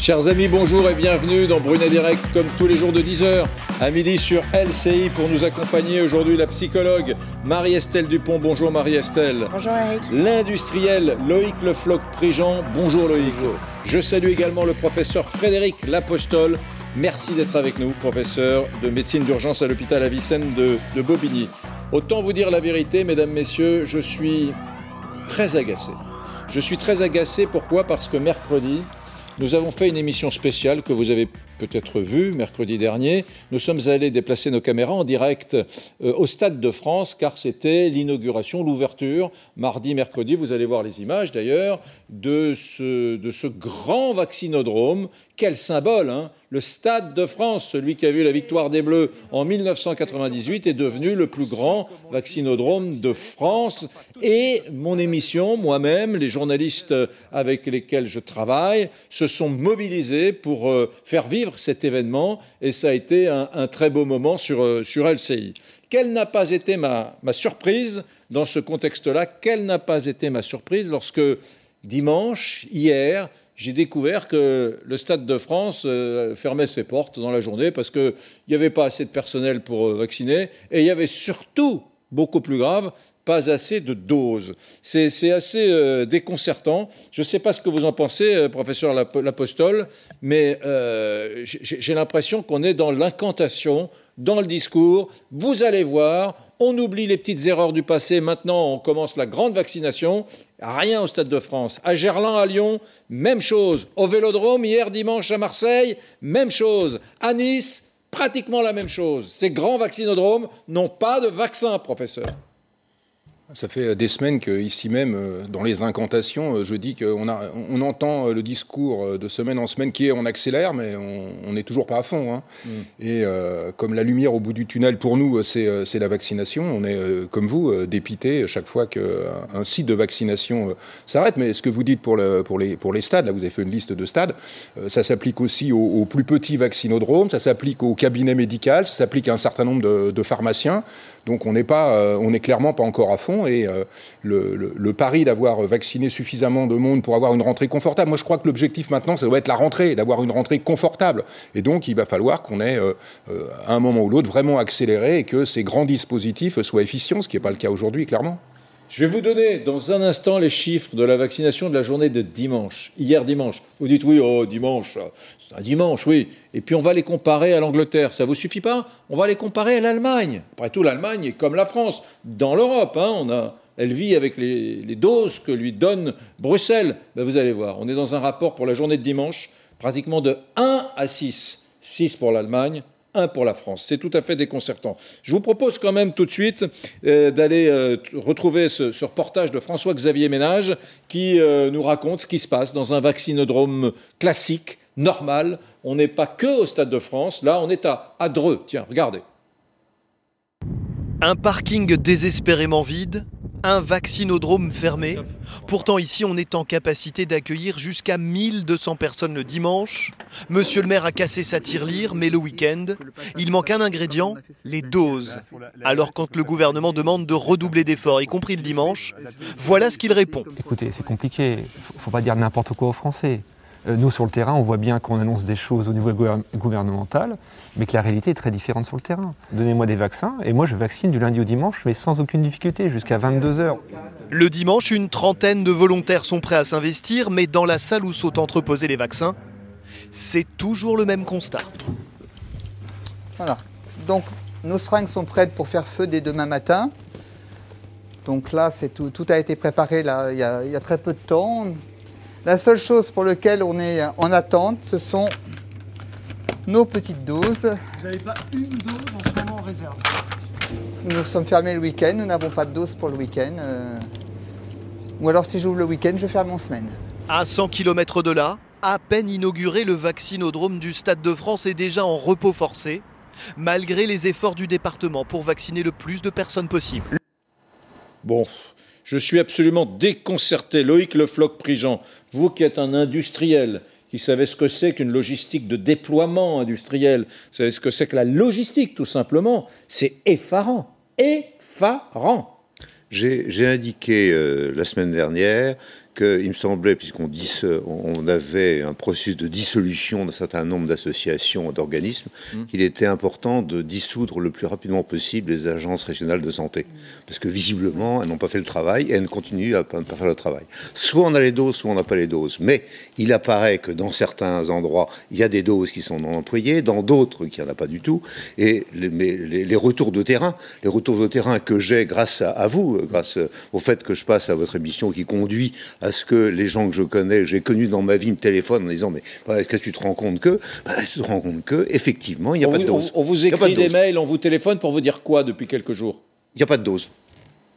Chers amis, bonjour et bienvenue dans Brunet Direct, comme tous les jours de 10h à midi sur LCI pour nous accompagner aujourd'hui la psychologue Marie-Estelle Dupont. Bonjour Marie-Estelle. Bonjour Eric. L'industriel Loïc Lefloc-Prigent. Bonjour Loïc. Je salue également le professeur Frédéric Lapostole. Merci d'être avec nous, professeur de médecine d'urgence à l'hôpital Avicenne de, de Bobigny. Autant vous dire la vérité, mesdames, messieurs, je suis très agacé. Je suis très agacé, pourquoi? Parce que mercredi, nous avons fait une émission spéciale que vous avez peut-être vue mercredi dernier. Nous sommes allés déplacer nos caméras en direct euh, au Stade de France car c'était l'inauguration, l'ouverture, mardi, mercredi, vous allez voir les images d'ailleurs, de ce, de ce grand vaccinodrome. Quel symbole hein le Stade de France, celui qui a vu la victoire des Bleus en 1998, est devenu le plus grand vaccinodrome de France. Et mon émission, moi-même, les journalistes avec lesquels je travaille, se sont mobilisés pour euh, faire vivre cet événement. Et ça a été un, très beau moment sur, euh, sur LCI. Quelle n'a pas été ma, ma surprise dans ce contexte-là? Quelle n'a pas été ma surprise lorsque dimanche, hier, j'ai découvert que le Stade de France euh, fermait ses portes dans la journée parce qu'il n'y avait pas assez de personnel pour euh, vacciner et il y avait surtout, beaucoup plus grave, pas assez de doses. C'est assez euh, déconcertant. Je ne sais pas ce que vous en pensez, professeur Lapostole, mais j'ai l'impression qu'on est dans l'incantation, dans le discours. Vous allez voir, on oublie les petites erreurs du passé. Maintenant, on commence la grande vaccination. Rien au Stade de France. À Gerland, à Lyon, même chose. Au Vélodrome, hier dimanche à Marseille, même chose. À Nice, pratiquement la même chose. Ces grands vaccinodromes n'ont pas de vaccin, professeur. Ça fait euh, des semaines qu'ici même, euh, dans les incantations, euh, je dis qu'on on entend le discours de semaine en semaine qui est on accélère, mais on n'est toujours pas à fond. Hein. Mm. Et comme la lumière au bout du tunnel, pour nous, c'est la vaccination. On est, comme vous, dépité chaque fois qu'un site de vaccination s'arrête. Mais ce que vous dites pour, le, pour, les, pour les stades, là vous avez fait une liste de stades, ça s'applique aussi aux, plus petits vaccinodromes, ça s'applique aux cabinets médicaux, ça s'applique à un certain nombre de, de pharmaciens. Donc on n'est pas, on n'est clairement pas encore à fond et euh, le, pari d'avoir vacciné suffisamment de monde pour avoir une rentrée confortable. Moi, je crois que l'objectif maintenant, ça doit être la rentrée, d'avoir une rentrée confortable. Et donc, il va falloir qu'on ait, euh, euh, à un moment ou l'autre, vraiment accéléré et que ces grands dispositifs soient efficients, ce qui n'est pas le cas aujourd'hui, clairement. Je vais vous donner dans un instant les chiffres de la vaccination de la journée de dimanche, hier dimanche. Vous dites oui, oh dimanche, c'est un dimanche, oui. Et puis on va les comparer à l'Angleterre. Ça vous suffit pas? On va les comparer à l'Allemagne. Après tout, l'Allemagne est comme la France dans l'Europe. Hein. on a, elle vit avec les, doses que lui donne Bruxelles. Ben, vous allez voir, on est dans un rapport pour la journée de dimanche pratiquement de 1 à 6. 6 pour l'Allemagne, un pour la France. C'est tout à fait déconcertant. Je vous propose quand même tout de suite euh, d'aller euh, retrouver ce, reportage de François-Xavier Ménage qui euh, nous raconte ce qui se passe dans un vaccinodrome classique, normal. On n'est pas que au Stade de France, là on est à, à Dreux. Tiens, regardez. Un parking désespérément vide, un vaccinodrome fermé. Pourtant ici on est en capacité d'accueillir jusqu'à 1200 personnes le dimanche. Monsieur le maire a cassé sa tirelire, mais le week-end, il manque un ingrédient, les doses. Alors quand le gouvernement demande de redoubler d'efforts, y compris le dimanche, voilà ce qu'il répond. Écoutez, c'est compliqué, faut pas dire n'importe quoi aux Français. Euh, nous, sur le terrain, on voit bien qu'on annonce des choses au niveau gouvernemental, mais que la réalité est très différente sur le terrain. Donnez-moi des vaccins, et moi je vaccine du lundi au dimanche, mais sans aucune difficulté, jusqu'à 22 heures. Le dimanche, une trentaine de volontaires sont prêts à s'investir, mais dans la salle où sont entreposés les vaccins, c'est toujours le même constat. Voilà. Donc, nos seringues sont prêtes pour faire feu dès demain matin. Donc là, tout, tout, a été préparé là, il, y a, il y a très peu de temps. La seule chose pour laquelle on est en attente, ce sont nos petites doses. Vous n'avez pas une dose en ce moment en réserve Nous sommes fermés le week-end, nous n'avons pas de dose pour le week-end. Euh. Ou alors si j'ouvre le week-end, je ferme en semaine. À 100 km de là, à peine inauguré, le vaccinodrome du Stade de France est déjà en repos forcé, malgré les efforts du département pour vacciner le plus de personnes possible. Bon, je suis absolument déconcerté. Loïc Lefloc-Prigent, vous qui êtes un industriel, qui savez ce que c'est qu'une logistique de déploiement industriel, vous savez ce que c'est que la logistique, tout simplement, c'est effarant. Effarant. J'ai indiqué euh, la semaine dernière qu'il me semblait, puisqu'on on avait un processus de dissolution d'un certain nombre d'associations, d'organismes, mmh. qu'il était important de dissoudre le plus rapidement possible les agences régionales de santé. Parce que visiblement, elles n'ont pas fait le travail et elles continuent à ne pas faire le travail. Soit on a les doses, soit on n'a pas les doses. Mais il apparaît que dans certains endroits, il y a des doses qui sont non employées, dans d'autres, qu'il n'y en a pas du tout. Et les, les, retours de terrain, les retours de terrain que j'ai grâce à, vous, grâce au fait que je passe à votre émission qui conduit à ce que les gens que je connais, j'ai connu dans ma vie, me téléphonent en disant Mais est-ce que tu te rends compte que bah, Tu te rends compte que, effectivement, il n'y a pas de dose. On, vous écrit des mails, on vous téléphone pour vous dire quoi depuis quelques jours? Il n'y a pas de dose.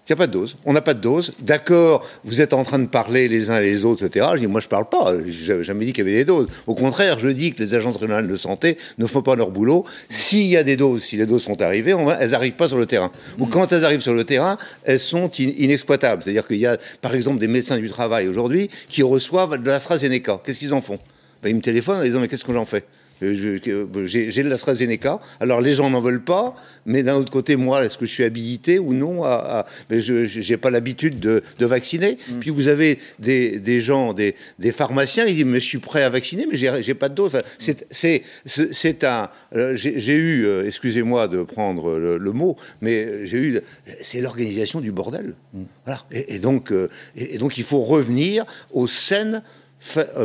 Il n'y a pas de dose. On n'a pas de dose. D'accord, vous êtes en train de parler les uns et les autres, etc. Je dis, moi, je ne parle pas. Je n'ai jamais dit qu'il y avait des doses. Au contraire, je dis que les agences régionales de santé ne font pas leur boulot. S'il y a des doses, si les doses sont arrivées, elles n'arrivent pas sur le terrain. Ou quand elles arrivent sur le terrain, elles sont inexploitables. C'est-à-dire qu'il y a, par exemple, des médecins du travail aujourd'hui qui reçoivent de l'AstraZeneca. Qu'est-ce qu'ils en font? Ben, Ils me téléphonent en disant, mais qu'est-ce que j'en fais? J'ai de l'AstraZeneca. Alors les gens n'en veulent pas, mais d'un autre côté, moi, est-ce que je suis habilité ou non à, Je n'ai pas l'habitude de, vacciner. Mm. Puis vous avez des, gens, des, pharmaciens, ils disent mais je suis prêt à vacciner, mais j'ai pas de dose. c'est un. Euh, j'ai eu, euh, excusez-moi de prendre le, mot, mais j'ai eu. C'est l'organisation du bordel. Mm. Voilà. Et, donc, euh, et, donc il faut revenir aux scènes euh,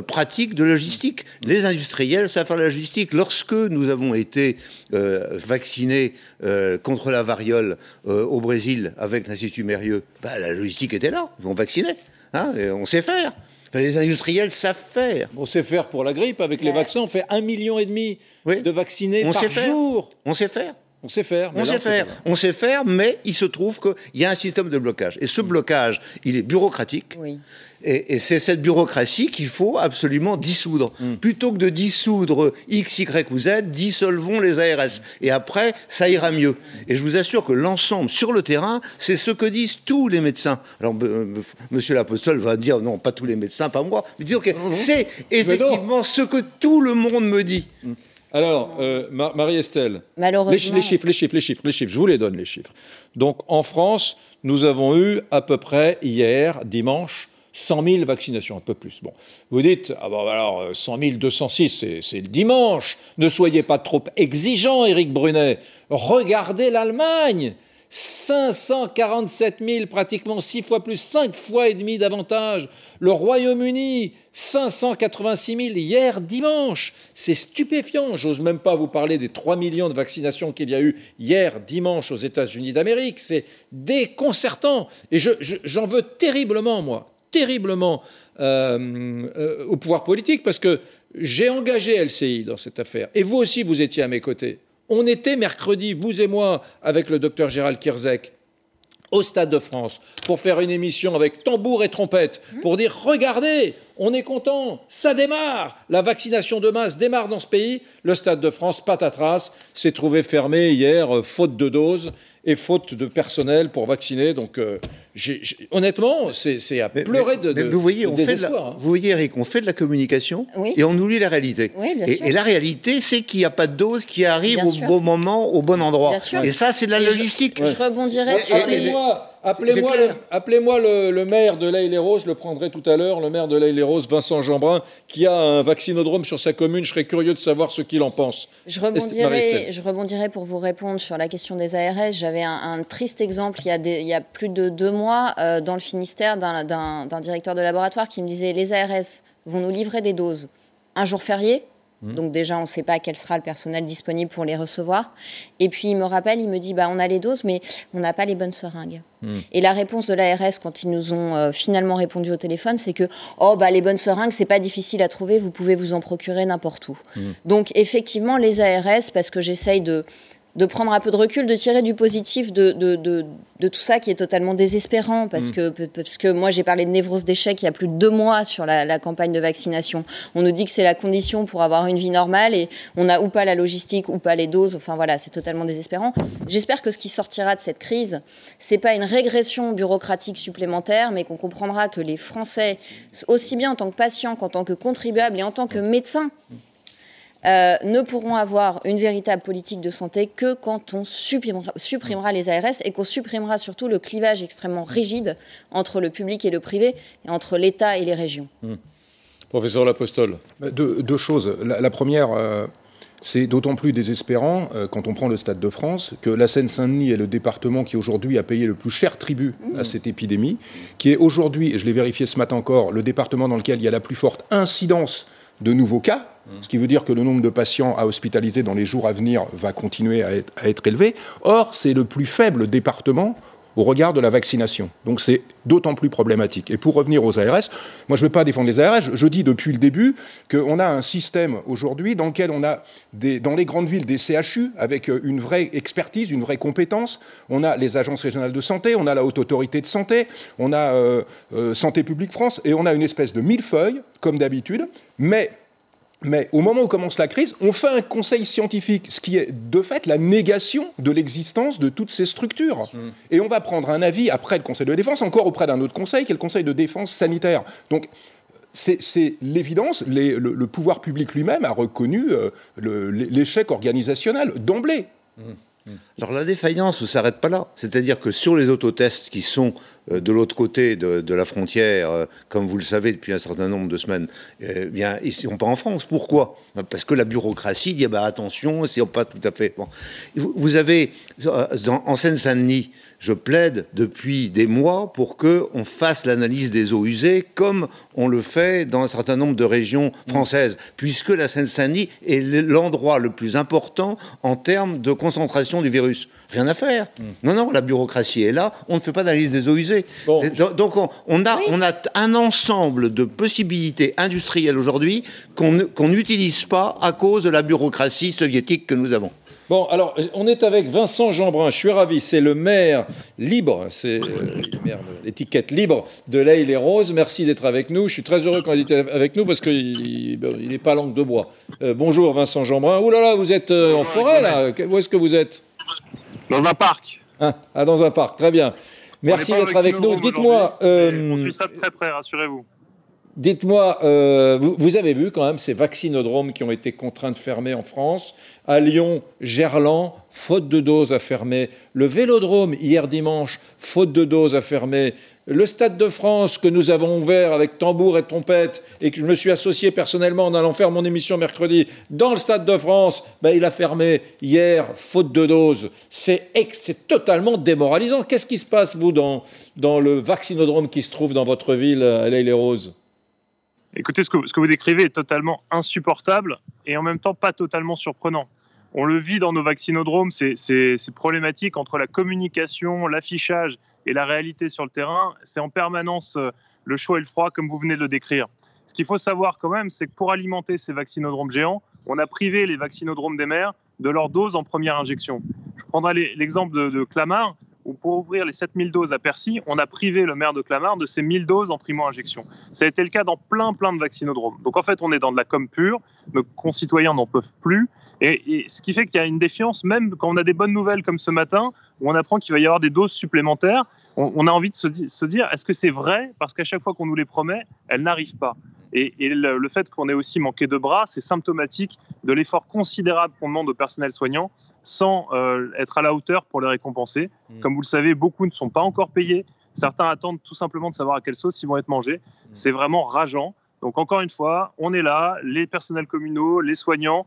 pratique de logistique. Les industriels savent faire la logistique. Lorsque nous avons été euh, vaccinés euh, contre la variole au Brésil avec l'Institut Mérieux, bah, la logistique était là. On vaccinait. Hein, on sait faire. les industriels savent faire. On sait faire pour la grippe. Avec les vaccins, on fait un million et demi de vaccinés on par sait jour. On sait faire. On sait faire. On sait faire. On sait faire, mais il se trouve qu'il y a un système de blocage. Et ce blocage, il est bureaucratique. Oui. Et, c'est cette bureaucratie qu'il faut absolument dissoudre. Hmm. Plutôt que de dissoudre X, Y ou Z, dissolvons les ARS. Et après, ça ira mieux. Et je vous assure que l'ensemble sur le terrain, c'est ce que disent tous les médecins. Alors, monsieur l'apostole va dire, non, pas tous les médecins, pas moi. Mais dire, c'est effectivement ce que tout le monde me dit. Hmm. Alors, euh, Marie-Estelle, Malheureusement... les, chiffres, les chiffres, les chiffres, les chiffres, je vous les donne, les chiffres. Donc, en France, nous avons eu à peu près hier, dimanche, 100 000 vaccinations, un peu plus. Bon, vous dites, ah alors 100 000, 206, c'est le dimanche. Ne soyez pas trop exigeant, Éric Brunet. Regardez l'Allemagne. 547 000, pratiquement 6 fois plus, 5 fois et demi davantage. Le Royaume-Uni, 586 000 hier dimanche. C'est stupéfiant. J'ose même pas vous parler des 3 millions de vaccinations qu'il y a eu hier dimanche aux États-Unis d'Amérique. C'est déconcertant. Et j'en veux terriblement, moi terriblement euh, euh, au pouvoir politique parce que j'ai engagé LCI dans cette affaire. Et vous aussi, vous étiez à mes côtés. On était mercredi, vous et moi, avec le docteur Gérald Kirzek, au Stade de France, pour faire une émission avec tambour et trompette, pour dire regardez, on est content, ça démarre, la vaccination de masse démarre dans ce pays. Le Stade de France, patatras, s'est trouvé fermé hier, euh, faute de doses et faute de personnel pour vacciner. Donc, euh, honnêtement, c'est à pleurer de, vous voyez, on fait hein. Vous voyez, Eric, on fait de la communication et on oublie la réalité. et, la réalité, c'est qu'il n'y a pas de dose qui arrive au bon moment, au bon endroit. Et ça, c'est de la logistique. Je, rebondirai sur les... Appelez-moi le, appelez le, le, maire de l'Aïle-les-Roses, je le prendrai tout à l'heure, le maire de l'Aïle-les-Roses, Vincent Jeanbrun, qui a un vaccinodrome sur sa commune. Je serais curieux de savoir ce qu'il en pense. Je rebondirai, je rebondirai pour vous répondre sur la question des ARS. J'avais un, triste exemple il y, a il y a plus de deux mois euh, dans le Finistère d'un directeur de laboratoire qui me disait les ARS vont nous livrer des doses un jour férié, Mmh. Donc déjà, on ne sait pas quel sera le personnel disponible pour les recevoir. Et puis il me rappelle, il me dit, bah, on a les doses, mais on n'a pas les bonnes seringues. Mmh. Et la réponse de l'ARS, quand ils nous ont euh, finalement répondu au téléphone, c'est que, oh, bah, les bonnes seringues, c'est pas difficile à trouver, vous pouvez vous en procurer n'importe où. Mmh. Donc effectivement, les ARS, parce que j'essaye de de prendre un peu de recul, de tirer du positif de, de, de, tout ça qui est totalement désespérant, parce, mm. que, parce que moi j'ai parlé de névrose d'échec il y a plus de deux mois sur la, campagne de vaccination. On nous dit que c'est la condition pour avoir une vie normale et on n'a ou pas la logistique ou pas les doses, enfin voilà, c'est totalement désespérant. J'espère que ce qui sortira de cette crise, c'est pas une régression bureaucratique supplémentaire, mais qu'on comprendra que les Français, aussi bien en tant que patients qu'en tant que contribuables et en tant que médecins, euh, ne pourront avoir une véritable politique de santé que quand on supprimera, les ARS et qu'on supprimera surtout le clivage extrêmement rigide entre le public et le privé, et entre l'État et les régions. Hmm. Professeur Lapostole. Bah, deux, choses. La, première, euh, c'est d'autant plus désespérant euh, quand on prend le Stade de France que la Seine-Saint-Denis est le département qui aujourd'hui a payé le plus cher tribut à cette épidémie, qui est aujourd'hui, et je l'ai vérifié ce matin encore, le département dans lequel il y a la plus forte incidence de nouveaux cas, ce qui veut dire que le nombre de patients à hospitaliser dans les jours à venir va continuer à être, élevé. Or, c'est le plus faible département au regard de la vaccination. Donc c'est d'autant plus problématique. Et pour revenir aux ARS, moi je ne veux pas défendre les ARS, je, dis depuis le début qu'on a un système aujourd'hui dans lequel on a dans les grandes villes des CHU avec euh, une vraie expertise, une vraie compétence. On a les agences régionales de santé, on a la haute autorité de santé, on a euh, euh, Santé publique France et on a une espèce de millefeuille, comme d'habitude, mais mais au moment où commence la crise, on fait un conseil scientifique, ce qui est de fait la négation de l'existence de toutes ces structures. Mmh. Et on va prendre un avis après le Conseil de défense, encore auprès d'un autre conseil, qui est le Conseil de défense sanitaire. Donc, c'est l'évidence, le, pouvoir public lui-même a reconnu euh, l'échec organisationnel d'emblée. Mmh. Alors la défaillance ne s'arrête pas là. C'est-à-dire que sur les autotests qui sont euh, de l'autre côté de, la frontière, euh, comme vous le savez depuis un certain nombre de semaines, eh bien, ils ne sont pas en France. Pourquoi? Parce que la bureaucratie dit bah, attention, c'est pas tout à fait. Vous avez euh, en Seine-Saint-Denis, je plaide depuis des mois pour que on fasse l'analyse des eaux usées comme on le fait dans un certain nombre de régions françaises, puisque la Seine-Saint-Denis est l'endroit le plus important en termes de concentration du virus. Rien à faire. Hmm. Non, non, la bureaucratie est là. On ne fait pas d'analyse des eaux usées. Donc on, a, on a un ensemble de possibilités industrielles aujourd'hui qu'on n'utilise pas à cause de la bureaucratie soviétique que nous avons. Bon, alors, on est avec Vincent Jeanbrun, je suis ravi, c'est le maire libre, c'est euh, l'étiquette libre de l'Aïe les Roses. Merci d'être avec nous. Je suis très heureux qu'on ait été avec nous parce qu'il n'est pas langue de bois. Euh, bonjour Vincent Jeanbrun. Ouh là là, vous êtes euh, en forêt là Où est-ce que vous êtes? Dans un parc. Ah, ah, dans un parc, très bien. Merci d'être avec nous. Dites-moi. on suit ça de très près, rassurez-vous. Dites-moi, euh, vous, avez vu quand même ces vaccinodromes qui ont été contraints de fermer en France. À Lyon, Gerland, faute de doses à fermer. Le vélodrome, hier dimanche, faute de doses à fermer. Le Stade de France que nous avons ouvert avec tambour et trompette et que je me suis associé personnellement en allant faire mon émission mercredi dans le Stade de France, ben, il a fermé hier, faute de doses. C'est totalement démoralisant. Qu'est-ce qui se passe, vous, dans, dans le vaccinodrome qui se trouve dans votre ville, à les Roses Écoutez, ce que, ce que vous décrivez est totalement insupportable et en même temps pas totalement surprenant. On le vit dans nos vaccinodromes, c'est problématique entre la communication, l'affichage et la réalité sur le terrain. C'est en permanence euh, le chaud et le froid, comme vous venez de le décrire. Ce qu'il faut savoir quand même, c'est que pour alimenter ces vaccinodromes géants, on a privé les vaccinodromes des mers de leur dose en première injection. Je prendrai l'exemple de, de Clamart pour ouvrir les 7000 doses à Percy, on a privé le maire de Clamart de ses 1000 doses en primo-injection. Ça a été le cas dans plein, plein de vaccinodromes. Donc en fait, on est dans de la com pure, nos concitoyens n'en peuvent plus, et, ce qui fait qu'il y a une défiance, même quand on a des bonnes nouvelles comme ce matin, où on apprend qu'il va y avoir des doses supplémentaires, on, a envie de se, dire, est-ce que c'est vrai? Parce qu'à chaque fois qu'on nous les promet, elles n'arrivent pas. Et, le, le, fait qu'on ait aussi manqué de bras, c'est symptomatique de l'effort considérable qu'on demande au personnel soignant sans euh, être à la hauteur pour les récompenser. Mm. Comme vous le savez, beaucoup ne sont pas encore payés. Certains attendent tout simplement de savoir à quelle sauce ils vont être mangés. Mm. C'est vraiment rageant. Donc encore une fois, on est là, les personnels communaux, les soignants,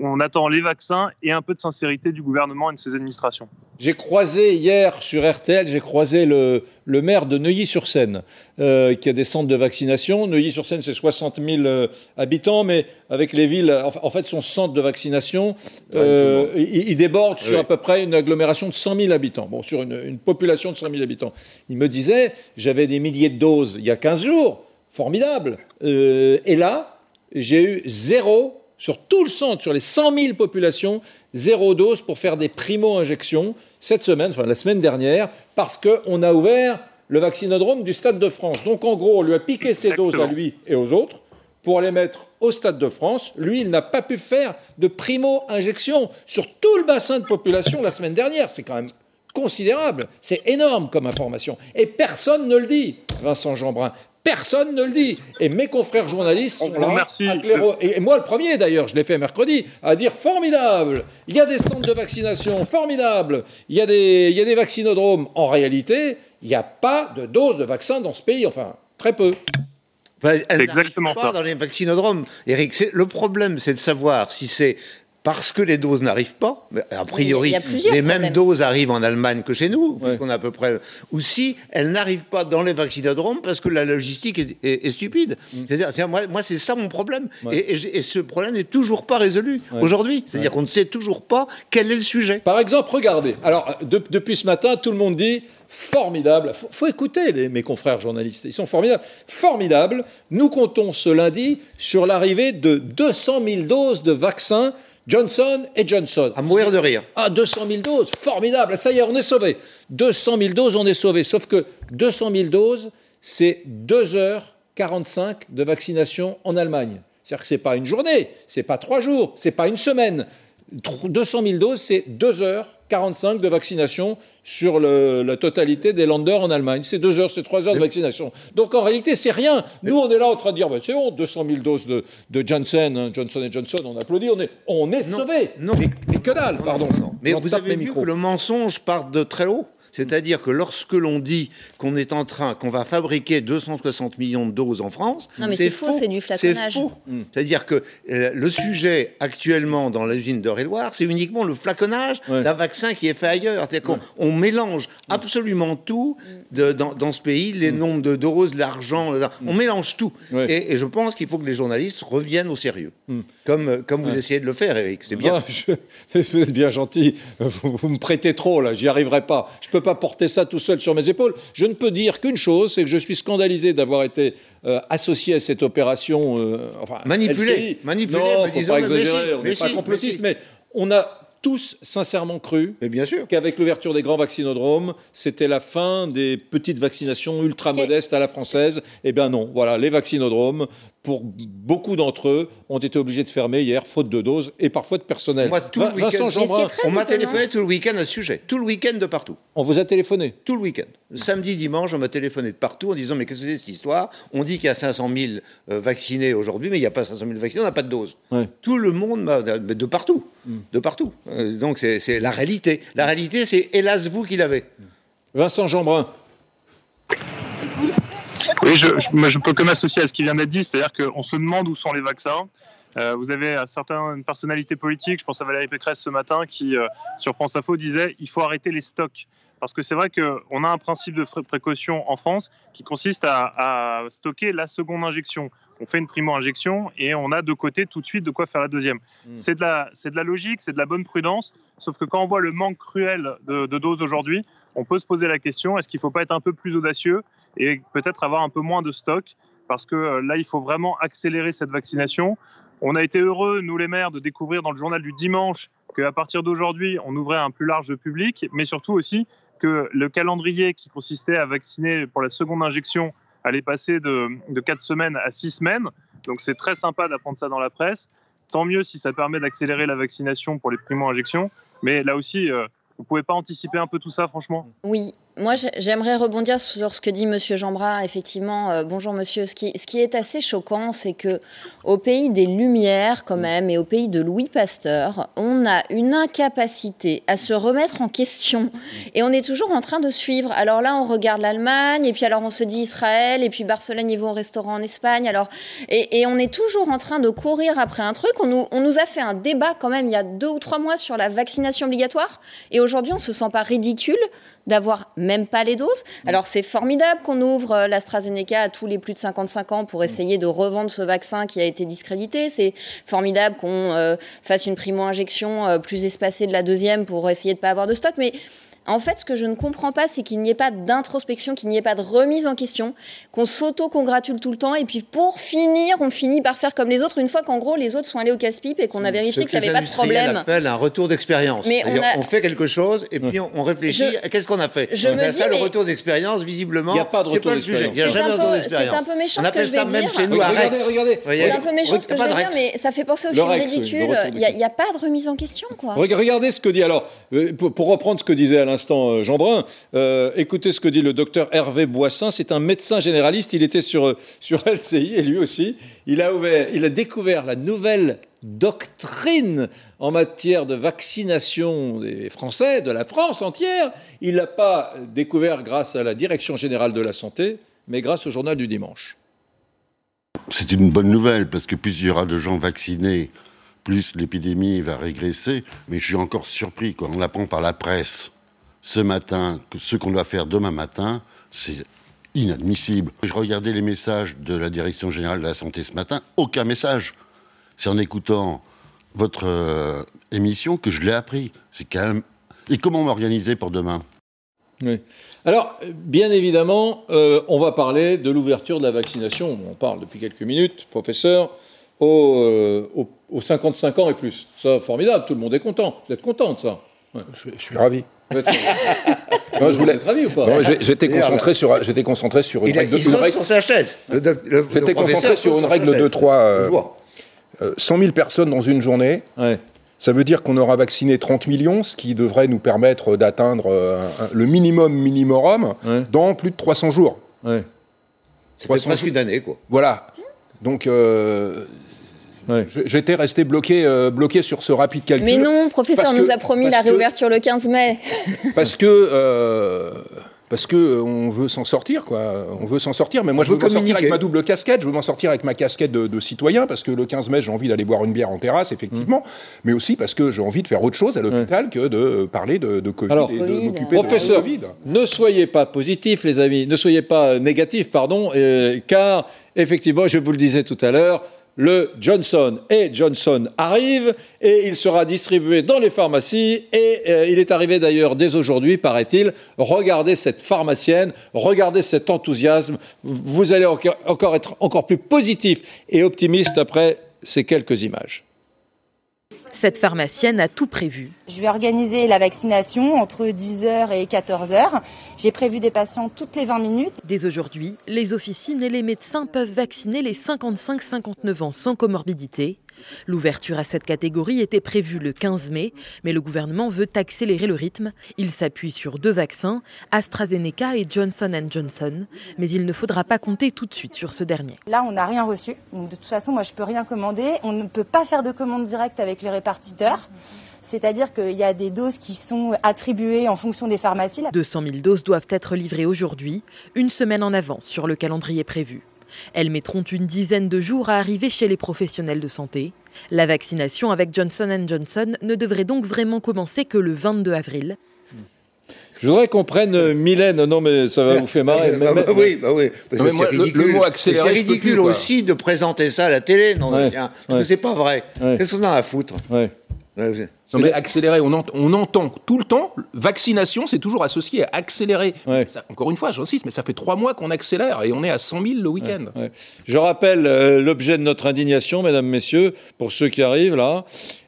on attend les vaccins et un peu de sincérité du gouvernement et de ses administrations. J'ai croisé hier sur RTL, j'ai croisé le, maire de Neuilly-sur-Seine, euh, qui a des centres de vaccination. Neuilly-sur-Seine, c'est 60 000 euh, habitants, mais avec les villes, en, fait, son centre de vaccination, euh, il, déborde sur à peu près une agglomération de 100 000 habitants, bon, sur une, une population de 100 000 habitants. Il me disait, j'avais des milliers de doses il y a 15 jours, formidable. et là, j'ai eu zéro sur tout le centre, sur les 100 000 populations, zéro dose pour faire des primo-injections cette semaine, enfin la semaine dernière, parce qu'on a ouvert le vaccinodrome du Stade de France. Donc en gros, on lui a piqué ses doses à lui et aux autres pour les mettre au Stade de France. Lui, il n'a pas pu faire de primo-injection sur tout le bassin de population la semaine dernière. C'est quand même considérable. C'est énorme comme information. Et personne ne le dit. Vincent Jeanbrun. Personne ne le dit. Et mes confrères journalistes sont On là, à et moi le premier d'ailleurs, je l'ai fait mercredi, à dire formidable. Il y a des centres de vaccination, formidable. Il y a des, il y a des vaccinodromes. En réalité, il n'y a pas de dose de vaccin dans ce pays, enfin très peu. Elle exactement pas ça. dans les vaccinodromes. Eric, c'est- le problème, c'est de savoir si c'est parce que les doses n'arrivent pas, a priori, il a les mêmes problèmes. doses arrivent en Allemagne que chez nous, Ouais. puisqu'on a à peu près, ou si elles n'arrivent pas dans les vaccinodromes parce que la logistique est, est- est stupide. C'est-à-dire, c'est- moi, moi, c'est ça mon problème. Mm. Ouais. Et, et j'ai- et ce problème n'est toujours pas résolu Ouais. aujourd'hui. C'est-à-dire qu'on ne sait toujours pas quel est le sujet. Par exemple, regardez. Alors, de- depuis ce matin, tout le monde dit formidable. Faut, faut écouter les- mes confrères journalistes. Ils sont formidables. Formidable. Nous comptons ce lundi sur l'arrivée de 200 000 doses de vaccins Johnson et Johnson. À mourir de rire. Ah, 200 000 doses, formidable, ça y est, on est sauvé. 200 000 doses, on est sauvé. Sauf que 200 000 doses, c'est 2h45 de vaccination en Allemagne. C'est-à-dire que ce n'est pas une journée, c'est pas trois jours, c'est pas une semaine. Tr- 200 000 doses, c'est 2h45 de vaccination sur le- la totalité des landers en Allemagne. C'est 2 heures, c'est 3 heures de vaccination. Donc en réalité, c'est rien. Nous, on est là en train de dire, bah, c'est bon, 200 000 doses de, hein, Johnson Johnson, on applaudit, on est, on est Non. Mais, mais que dalle, pardon. Non. Mais vous avez vu que le mensonge part de très haut. C'est-à-dire que lorsque l'on dit qu'on est en train, qu'on va fabriquer 260 millions de doses en France, Non, mais c'est faux, c'est du flaconnage. Mm. C'est-à-dire que euh, le sujet actuellement dans l'usine d'Eure-et-Loire, c'est uniquement le flaconnage Ouais. d'un vaccin qui est fait ailleurs. C'est-à-dire qu'on on mélange absolument tout de- dans, dans ce pays, les nombres de doses, l'argent, le- on mélange tout. Ouais. Et, et je pense qu'il faut que les journalistes reviennent au sérieux, comme, euh, comme vous essayez de le faire, Eric. C'est bien. Ah, je- C'est bien gentil. Vous, vous me prêtez trop, là. J'y arriverai pas. Je peux pas porter ça tout seul sur mes épaules. Je ne peux dire qu'une chose, c'est que je suis scandalisé d'avoir été euh, associé à cette opération. euh, enfin, Manipulé. LCI. Manipulé, Non, me faut disons, pas mais si, exagérer. on n'est pas si, complotiste, mais mais on a tous sincèrement cru qu'avec l'ouverture des grands vaccinodromes, c'était la fin des petites vaccinations ultra modestes à la française. Eh bien non, voilà, les vaccinodromes, pour beaucoup d'entre eux, ont été obligés de fermer hier, faute de doses et parfois de personnel. Moi, tout le Vin- week-end- Vincent Jeanbrun, On m'a téléphoné tout le week-end à ce sujet. Tout le week-end de partout. on vous a téléphoné. Tout le week-end. Samedi, dimanche, on m'a téléphoné de partout en disant Mais qu'est-ce que c'est cette histoire? On dit qu'il y a 500 000 euh, vaccinés aujourd'hui, mais il n'y a pas 500 000 vaccinés, on n'a pas de dose. Ouais. Tout le monde m'a. De partout. De partout. Euh, donc c'est c'est la réalité. La réalité, c'est hélas vous qui l'avez. Vincent Jeanbrun. Oui, je, je, peux que m'associer à ce qui vient d'être dit, c'est-à-dire qu'on se demande où sont les vaccins. Euh, vous avez euh, certaines personnalités politiques, je pense à Valérie Pécresse ce matin, qui euh, sur France Info disait il faut arrêter les stocks. Parce que c'est vrai qu'on a un principe de précaution en France qui consiste à, à stocker la seconde injection. On fait une primo-injection et on a de côté tout de suite de quoi faire la deuxième. Mm. C'est de, de la logique, c'est de la bonne prudence. Sauf que quand on voit le manque cruel de, de doses aujourd'hui, on peut se poser la question est-ce qu'il ne faut pas être un peu plus audacieux et peut-être avoir un peu moins de stock parce que euh, là, il faut vraiment accélérer cette vaccination. On a été heureux, nous les maires, de découvrir dans le journal du dimanche qu'à partir d'aujourd'hui, on ouvrait un plus large public, mais surtout aussi que le calendrier qui consistait à vacciner pour la seconde injection allait passer de, de 4 semaines à 6 semaines. Donc c'est très sympa d'apprendre ça dans la presse. Tant mieux si ça permet d'accélérer la vaccination pour les primo-injections. Mais là aussi, euh, vous pouvez pas anticiper un peu tout ça, franchement Oui, moi j'ai- j'aimerais rebondir sur ce que dit Monsieur Jeanbrun. Effectivement, euh, bonjour Monsieur. Ce qui, ce qui est assez choquant, c'est que au pays des Lumières, quand même, et au pays de Louis Pasteur, on a une incapacité à se remettre en question, et on est toujours en train de suivre. Alors là, on regarde l'Allemagne, et puis alors on se dit Israël, et puis Barcelone, ils vont au restaurant en Espagne. Alors et, et on est toujours en train de courir après un truc. On nous, on nous a fait un débat quand même il y a deux ou trois mois sur la vaccination obligatoire, et aujourd'hui on se sent pas ridicule d'avoir même pas les doses. Alors c'est formidable qu'on ouvre euh, l'AstraZeneca à tous les plus de 55 ans pour essayer de revendre ce vaccin qui a été discrédité. C'est formidable qu'on euh, fasse une primo-injection euh, plus espacée de la deuxième pour essayer de pas avoir de stock. Mais en fait, ce que je ne comprends pas, c'est qu'il n'y ait pas d'introspection, qu'il n'y ait pas de remise en question, qu'on s'auto-congratule tout le temps, et puis pour finir, on finit par faire comme les autres, une fois qu'en gros les autres sont allés au casse-pipe et qu'on a vérifié Ce qu'il n'y avait pas de problème. appellent un retour d'expérience. Mais on a- on, fait quelque chose et puis on, on réfléchit Je- à qu'est-ce qu'on a fait. je me ça, dis, le mais- retour d'expérience, visiblement, Il y a pas de c'est retour pas le sujet. Il n'y a C'est jamais un de retour peu- d'expérience. c'est un peu méchant On ce appelle que je ça vais même dire. chez nous Regardez, regardez. C'est un peu méchant ce que je vais dire, mais ça fait penser au Le film le ridicule. Il n'y a, il y a pas de remise en question, quoi. Reg- Regardez ce que dit alors, euh, pour, pour reprendre ce que disait Alain l'instant Jean Brun. écoutez ce que dit le docteur Hervé Boissin. C'est un médecin généraliste. Il était sur, sur LCI et lui aussi, il a, ouvert, il a découvert la nouvelle doctrine en matière de vaccination des Français, de la France entière. Il l'a pas découvert grâce à la Direction générale de la santé, mais grâce au journal du dimanche. C'est une bonne nouvelle parce que plus il y aura de gens vaccinés, plus l'épidémie va régresser. Mais je suis encore surpris quand on apprend par la presse ce matin que ce qu'on doit faire demain matin, c'est inadmissible. Je regardais les messages de la Direction générale de la santé ce matin, aucun message. C'est en écoutant votre euh, émission que je l'ai appris. C'est quand même. Et comment m'organiser pour demain? Oui. Alors, bien évidemment, euh, on va parler de l'ouverture de la vaccination. On parle depuis quelques minutes, professeur, aux, 55 euh, ans et plus. Ça, formidable, tout le monde est content. Vous êtes content de ça? Je, suis ravi. Non, je voulais être ravi ou pas J'étais concentré sur, j'étais concentré sur une règle. De, sur sa chaise. J'étais concentré sur une règle de 3. 100 000 personnes dans une journée. Ça veut dire qu'on aura vacciné 30 millions, ce qui devrait nous permettre d'atteindre euh, le minimum minimum dans plus de 300 jours. Ouais. C'est presque une année, quoi. Voilà. Donc, euh, j'étais resté bloqué, euh, bloqué sur ce rapide calcul. Mais non, professeur nous a promis la réouverture le 15 mai. parce que parce que euh, on veut s'en sortir, quoi. On veut s'en sortir, mais moi je veux m'en sortir avec ma double casquette. Je veux m'en sortir avec ma casquette de, citoyen, parce que le 15 mai, j'ai envie d'aller boire une bière en terrasse, effectivement, mmh. mais aussi parce que j'ai envie de faire autre chose à l'hôpital que de euh, parler de, Covid Alors, et de m'occuper professeur, de Covid. Ne soyez pas positif, les amis. Ne soyez pas négatif, pardon, car effectivement, je vous le disais tout à l'heure le Johnson et Johnson arrive et il sera distribué dans les pharmacies et euh, il est arrivé d'ailleurs dès aujourd'hui, paraît-il. Regardez cette pharmacienne, regardez cet enthousiasme. Vous allez encore être encore plus positif et optimiste après ces quelques images. Cette pharmacienne a tout prévu. Je vais organiser la vaccination entre 10h et 14h. J'ai prévu des patients toutes les 20 minutes. Dès aujourd'hui, les officines et les médecins peuvent vacciner les 55-59 ans sans comorbidité. L'ouverture à cette catégorie était prévue le 15 mai, mais le gouvernement veut accélérer le rythme. Il s'appuie sur deux vaccins, AstraZeneca et Johnson Johnson, mais il ne faudra pas compter tout de suite sur ce dernier. Là, on n'a rien reçu. de toute façon, moi, je ne peux rien commander. On ne peut pas faire de commande directe avec les répartiteurs. C'est-à-dire qu'il y a des doses qui sont attribuées en fonction des pharmacies. 200 000 doses doivent être livrées aujourd'hui, une semaine en avance sur le calendrier prévu. Elles mettront une dizaine de jours à arriver chez les professionnels de santé. La vaccination avec Johnson Johnson ne devrait donc vraiment commencer que le 22 avril. Je voudrais qu'on prenne euh, Mylène. Non, mais ça va vous faire marrer. Bah, bah, oui, bah oui. c'est ridicule. C'est ridicule aussi de présenter ça à la télé. Non, c'est pas vrai. Qu'est-ce qu'on a à foutre? Non, mais accélérer, on, on, entend tout le temps, vaccination, c'est toujours associé à accélérer. encore une fois, j'insiste, mais ça fait trois mois qu'on accélère et on est à 100 000 le week-end. Je rappelle euh, l'objet de notre indignation, mesdames, messieurs, pour ceux qui arrivent là,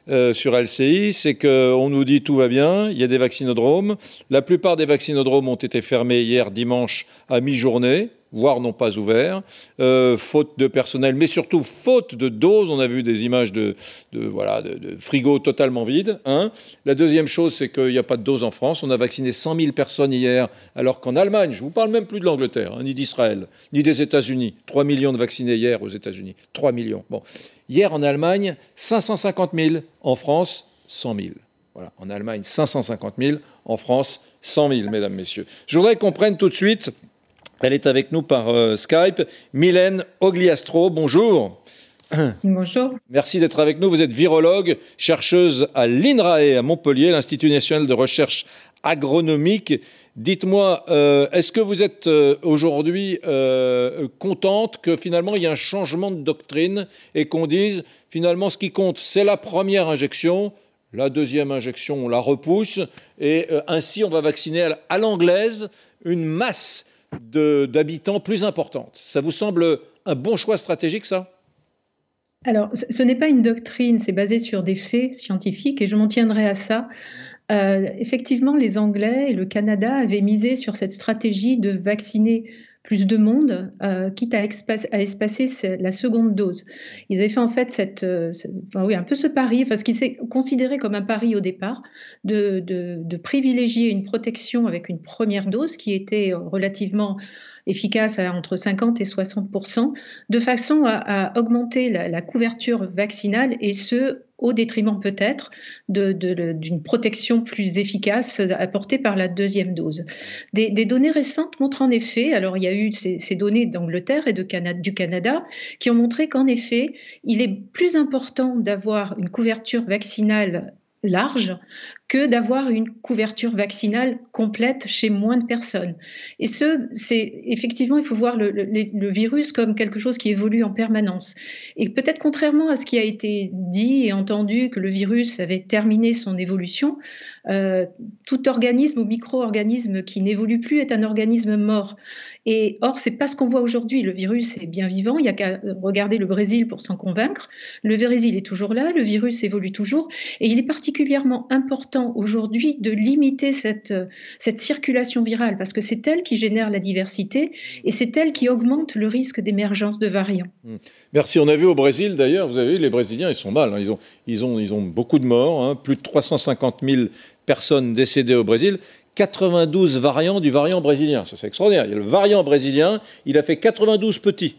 euh, sur LCI, c'est qu'on nous dit tout va bien, il y a des vaccinodromes. La plupart des vaccinodromes ont été fermés hier dimanche à mi-journée voire n'ont pas ouvert, euh, faute de personnel, mais surtout faute de doses. On a vu des images de, voilà, de, frigo totalement vides. Hein. La deuxième chose, c'est qu'il n'y a pas de doses en France. On a vacciné 100 000 personnes hier, alors qu'en Allemagne, je ne vous parle même plus de l'Angleterre, hein, ni d'Israël, ni des États-Unis. 3 millions de vaccinés hier aux États-Unis. 3 millions. Bon. Hier en Allemagne, 550 000. En France, 100 000. Voilà. En Allemagne, 550 000. En France, 100 000, mesdames, messieurs. Je voudrais qu'on prenne tout de suite elle est avec nous par euh, Skype. Mylène Ogliastro, bonjour. Bonjour. Merci d'être avec nous. Vous êtes virologue, chercheuse à l'INRAE à Montpellier, l'Institut national de recherche agronomique. Dites-moi, euh, est-ce que vous êtes euh, aujourd'hui contente que finalement il y ait un changement de doctrine et qu'on dise finalement ce qui compte, c'est la première injection, la deuxième injection on la repousse et ainsi on va vacciner à l'anglaise une masse d'habitants plus importante. Ça vous semble un bon choix stratégique, ça? Alors, ce n'est pas une doctrine, c'est basé sur des faits scientifiques et je m'en tiendrai à ça. Euh, effectivement, les Anglais et le Canada avaient misé sur cette stratégie de vacciner plus de monde, euh, quitte à, espacer la seconde dose. Ils avaient fait en fait oui, un peu ce pari, parce qu'il s'est considéré comme un pari au départ, de, privilégier une protection avec une première dose qui était relativement efficace à entre 50 et 60% de façon à, augmenter la, couverture vaccinale et ce au détriment peut-être d'une protection plus efficace apportée par la deuxième dose. Des, données récentes montrent en effet, alors il y a eu ces, données d'Angleterre et du Canada qui ont montré qu'en effet, il est plus important d'avoir une couverture vaccinale large que d'avoir une couverture vaccinale complète chez moins de personnes. Et ce, c'est effectivement, il faut voir le, virus comme quelque chose qui évolue en permanence. Et peut-être contrairement à ce qui a été dit et entendu, que le virus avait terminé son évolution, euh, tout organisme ou micro-organisme qui n'évolue plus est un organisme mort. Et or, c'est pas ce qu'on voit aujourd'hui. Le virus est bien vivant. Il n'y a qu'à regarder le Brésil pour s'en convaincre. Le Brésil est toujours là. Le virus évolue toujours. Et il est particulièrement important aujourd'hui de limiter cette, cette circulation virale parce que c'est elle qui génère la diversité et c'est elle qui augmente le risque d'émergence de variants. Mmh. Merci. On a vu au Brésil d'ailleurs, vous avez vu, les Brésiliens, ils sont mal. Hein. Ils, ont, beaucoup de morts, hein. plus de 350 000 personnes décédées au Brésil. 92 variants du variant brésilien. Ça, c'est extraordinaire. Il y a le variant brésilien, il a fait 92 petits.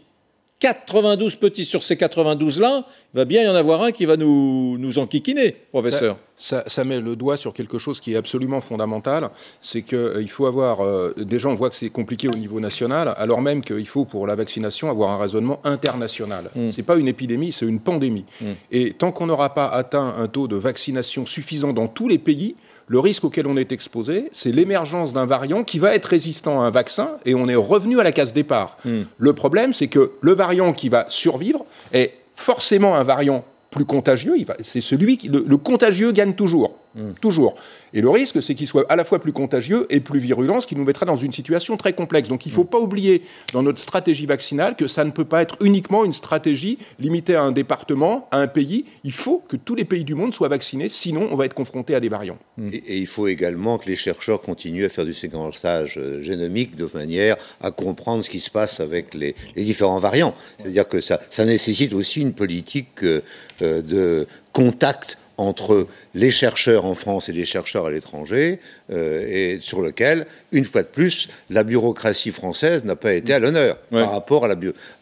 92 petits sur ces 92-là, il va bien y en avoir un qui va nous enquiquiner, professeur. Ça, ça, met le doigt sur quelque chose qui est absolument fondamental, c'est qu'il euh, faut avoir, euh, déjà on voit que c'est compliqué au niveau national, alors même qu'il faut pour la vaccination avoir un raisonnement international. Mm. Ce n'est pas une épidémie, c'est une pandémie. Mm. Et tant qu'on n'aura pas atteint un taux de vaccination suffisant dans tous les pays, le risque auquel on est exposé, c'est l'émergence d'un variant qui va être résistant à un vaccin et on est revenu à la case départ. Hmm. Le problème, c'est que le variant qui va survivre est forcément un variant plus contagieux. C'est celui qui. le contagieux gagne toujours. Mm. Toujours. Et le risque, c'est qu'il soit à la fois plus contagieux et plus virulent, ce qui nous mettra dans une situation très complexe. Donc il ne faut mm. pas oublier dans notre stratégie vaccinale que ça ne peut pas être uniquement une stratégie limitée à un département, à un pays. Il faut que tous les pays du monde soient vaccinés, sinon on va être confronté à des variants. Mm. Et, il faut également que les chercheurs continuent à faire du séquençage euh, génomique de manière à comprendre ce qui se passe avec les, différents variants. C'est-à-dire que ça, ça, nécessite aussi une politique euh, euh, de contact entre les chercheurs en France et les chercheurs à l'étranger, et sur lequel, une fois de plus, la bureaucratie française n'a pas été à l'honneur par, rapport à la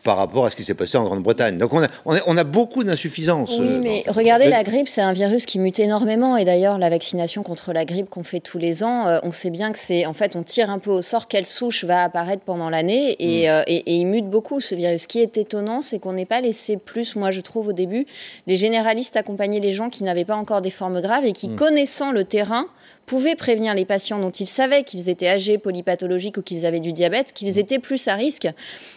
par rapport à ce qui s'est passé en Grande-Bretagne. Donc on a, on a, beaucoup d'insuffisances. Oui, euh, mais regardez, la grippe, c'est un virus qui mute énormément, et d'ailleurs, la vaccination contre la grippe qu'on fait tous les ans, euh, on sait bien que c'est, en fait, on tire un peu au sort quelle souche va apparaître pendant l'année, et, mm. et, et il mute beaucoup, ce virus. Ce qui est étonnant, c'est qu'on n'ait pas laissé plus, moi je trouve au début, les généralistes accompagner les gens qui n'avaient pas encore des formes graves et qui, hmm. connaissant le terrain, pouvaient prévenir les patients dont ils savaient qu'ils étaient âgés, polypathologiques ou qu'ils avaient du diabète, qu'ils hmm. étaient plus à risque,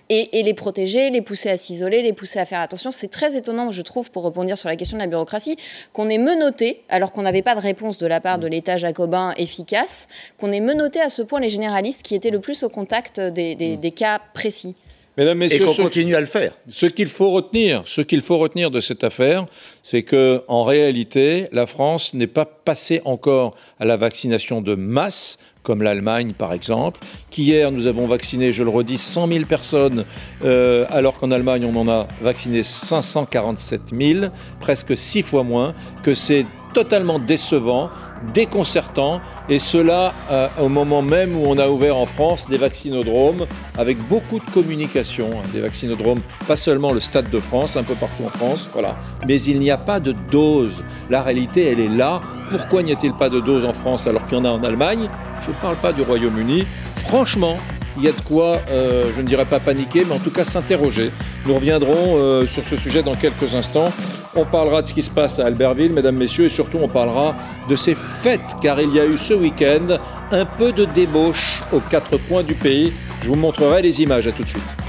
et, les protéger, les pousser à s'isoler, les pousser à faire attention. C'est très étonnant, je trouve, pour rebondir sur la question de la bureaucratie, qu'on ait menotté, alors qu'on n'avait pas de réponse de la part de hmm. l'État jacobin efficace, qu'on ait menotté à ce point les généralistes qui étaient le plus au contact des cas précis. Mesdames, Messieurs, et qu'on continue à le faire. Ce qu'il faut retenir, ce qu'il faut retenir de cette affaire, c'est que en réalité, la France n'est pas passée encore à la vaccination de masse comme l'Allemagne par exemple, qu'hier nous avons vacciné, je le redis, 100 000 personnes, euh, alors qu'en Allemagne on en a vacciné 547 000, presque six fois moins, que c'est totalement décevant, déconcertant, et cela euh, au moment même où on a ouvert en France des vaccinodromes avec beaucoup de communication, hein, des vaccinodromes, pas seulement le Stade de France, un peu partout en France, voilà, mais il n'y a pas de dose. La réalité, elle est là. Pourquoi n'y a-t-il pas de dose en France alors qu'il y en a en Allemagne? Je ne parle pas du Royaume-Uni. Franchement, il y a de quoi, euh, je ne dirais pas paniquer, mais en tout cas s'interroger. Nous reviendrons euh, sur ce sujet dans quelques instants. On parlera de ce qui se passe à Albertville, mesdames, messieurs, et surtout on parlera de ces fêtes, car il y a eu ce week-end un peu de débauche aux quatre coins du pays. Je vous montrerai les images. À tout de suite.